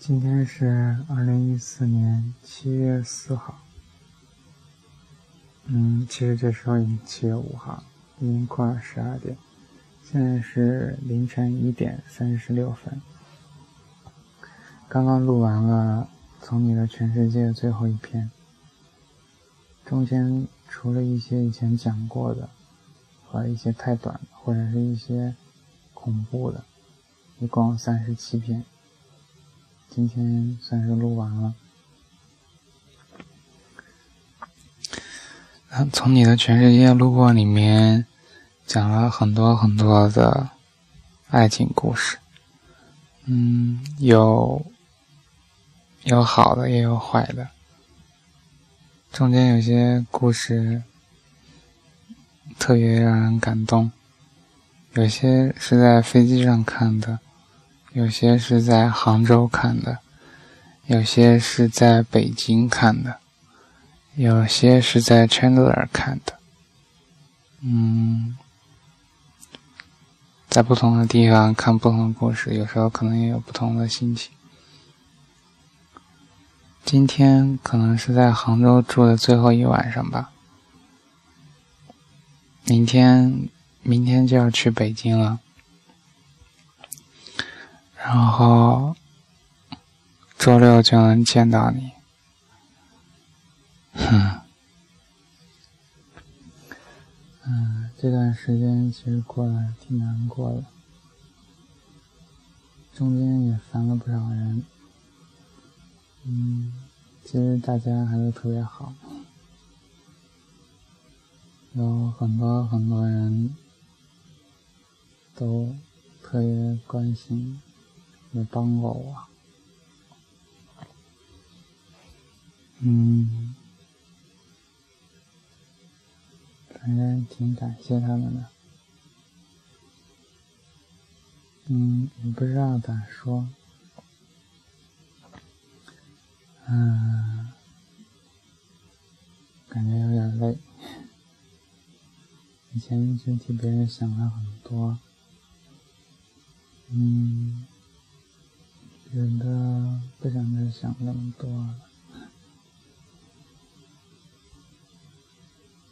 今天是二零一四年七月四号。嗯，其实这时候已经七月五号，已经过了十二点，现在是凌晨一点三十六分。刚刚录完了《从你的全世界》最后一篇，中间除了一些以前讲过的，和一些太短或者是一些恐怖的，一共三十七篇。今天算是录完了。从你的全世界路过里面，讲了很多很多的爱情故事，嗯，有有好的也有坏的，中间有些故事特别让人感动，有些是在飞机上看的，有些是在杭州看的，有些是在北京看的。有些是在 Chandler 看的，嗯，在不同的地方看不同的故事，有时候可能也有不同的心情。今天可能是在杭州住的最后一晚上吧，明天明天就要去北京了，然后周六就能见到你。哼，嗯，这段时间其实过得挺难过的，中间也烦了不少人，嗯，其实大家还是特别好，有很多很多人都特别关心，也帮过我，嗯。反正挺感谢他们的，嗯，也不知道咋说，嗯，感觉有点累，以前一直替别人想了很多，嗯，真的不想再想那么多了。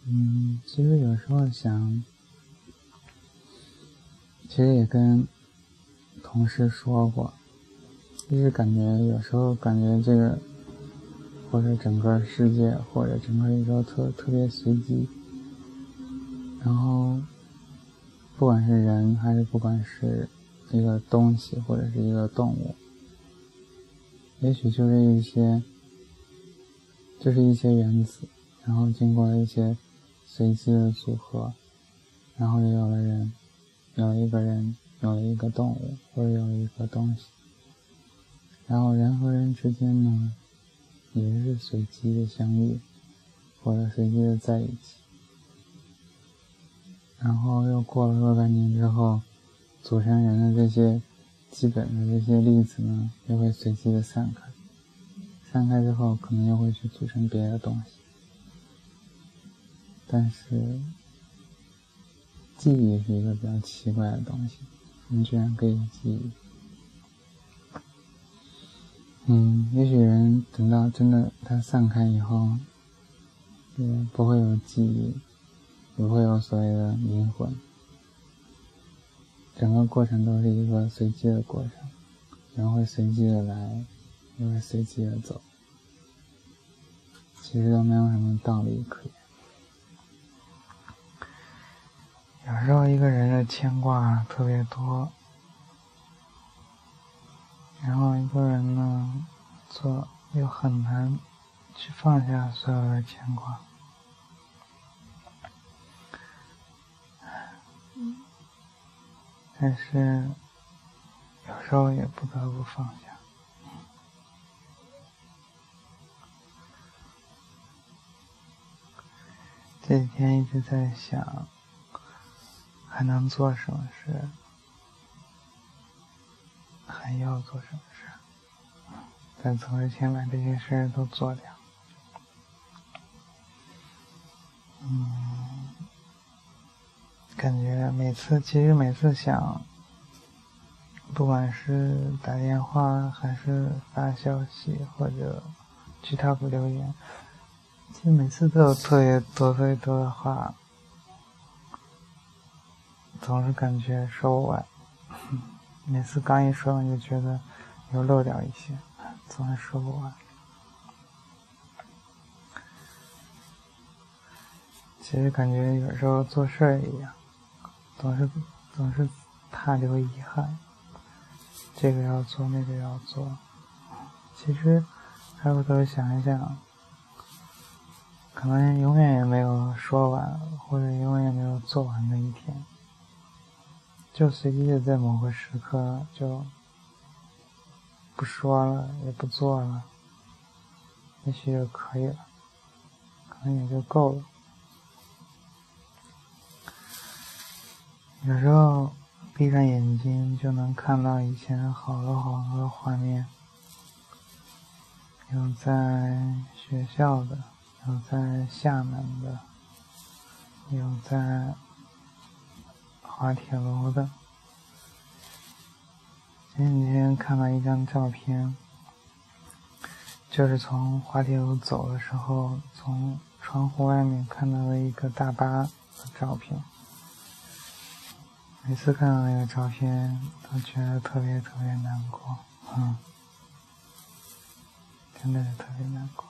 嗯，其实有时候想，其实也跟同事说过，就是感觉有时候感觉这个，或者整个世界或者整个宇宙特特别随机，然后不管是人还是不管是一个东西或者是一个动物，也许就是一些，就是一些原子，然后经过了一些。随机的组合，然后又有了人，有了一个人，有了一个动物，或者有一个东西，然后人和人之间呢，也是随机的相遇，或者随机的在一起，然后又过了若干年之后，组成人的这些基本的这些粒子呢，又会随机的散开，散开之后，可能又会去组成别的东西。但是，记忆是一个比较奇怪的东西，你居然可以记忆。嗯，也许人等到真的它散开以后，也不会有记忆，也不会有所谓的灵魂，整个过程都是一个随机的过程，人会随机的来，也会随机的走，其实都没有什么道理可言。有时候一个人的牵挂特别多，然后一个人呢，做又很难去放下所有的牵挂，但是有时候也不得不放下。这几天一直在想。还能做什么事？还要做什么事？但总是先把这些事都做掉。感觉每次其实每次想不管是打电话还是发消息或者去 top 留言，其实每次都有特别多、特别多的话，总是感觉说不完。每次刚一说完，就觉得又漏掉一些，总是说不完。其实感觉有时候做事儿一样，总是总是怕留遗憾。这个要做，那个要做。其实回头想一想，可能永远也没有说完，或者永远也没有做完的一天。就随机的在某个时刻就不说了，也不做了，也许就可以了，可能也就够了。有时候闭上眼睛就能看到以前好多好多的画面，有在学校的，有在厦门的，有在滑铁卢的。前几天看到一张照片，就是从滑铁卢走的时候，从窗户外面看到了一个大巴的照片。每次看到那个照片，都觉得特别特别难过，嗯，真的是特别难过。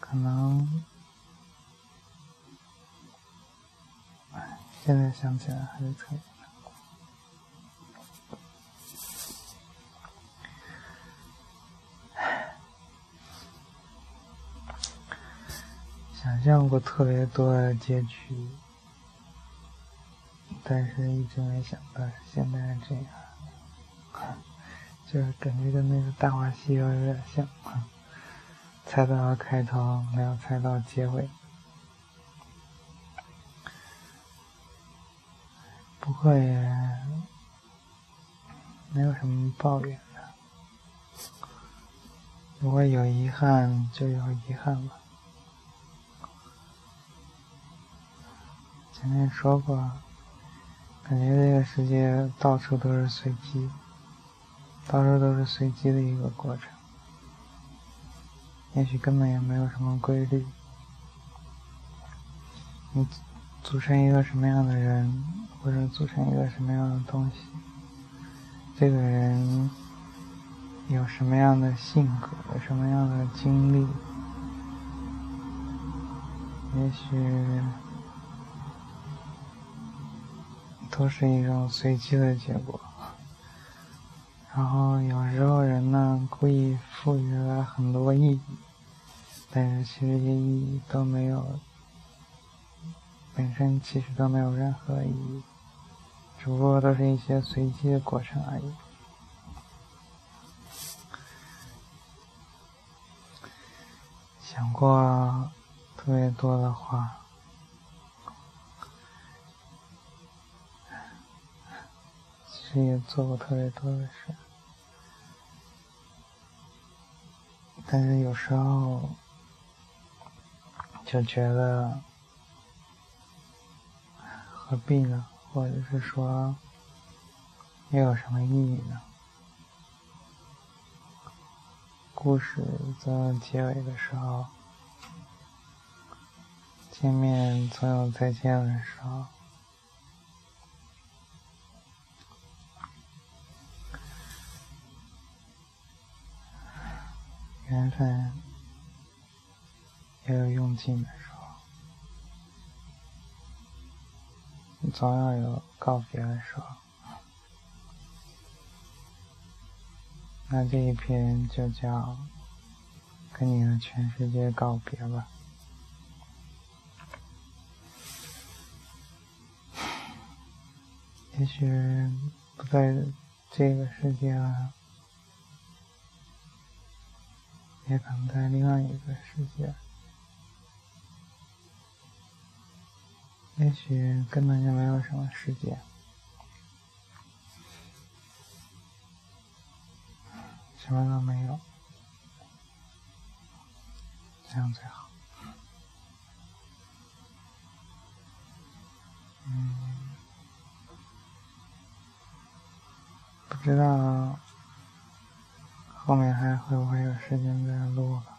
可能，现在想起来还是特别难过。想象过特别多的结局。但是一直没想到现在这样，就是感觉跟那个《大话西游》有点像，猜到了开头，没有猜到结尾。不过也没有什么抱怨的，如果有遗憾就有遗憾吧。前面说过。感觉这个世界到处都是随机，到处都是随机的一个过程。也许根本也没有什么规律。你组成一个什么样的人，或者组成一个什么样的东西，这个人有什么样的性格，有什么样的经历，也许。都是一种随机的结果，然后有时候人呢故意赋予了很多意义，但是其实这些意义都没有，本身其实都没有任何意义，只不过都是一些随机的过程而已。想过特别多的话。也做过特别多的事，但是有时候就觉得何必呢？或者是说又有什么意义呢？故事在结尾的时候，见面总有再见的时候。缘分也有用尽的时候，总要有告别的时候。那这一篇就叫“跟你的全世界告别”吧。也许不在这个世界了。也可能在另外一个世界，也许根本就没有什么世界，什么都没有，这样最好。嗯，不知道后面还会不会有时间再录了。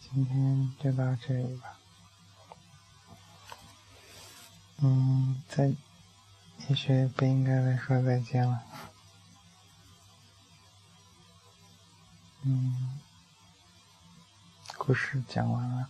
今天就到这里吧。嗯，再也许不应该再说再见了。嗯，故事讲完了。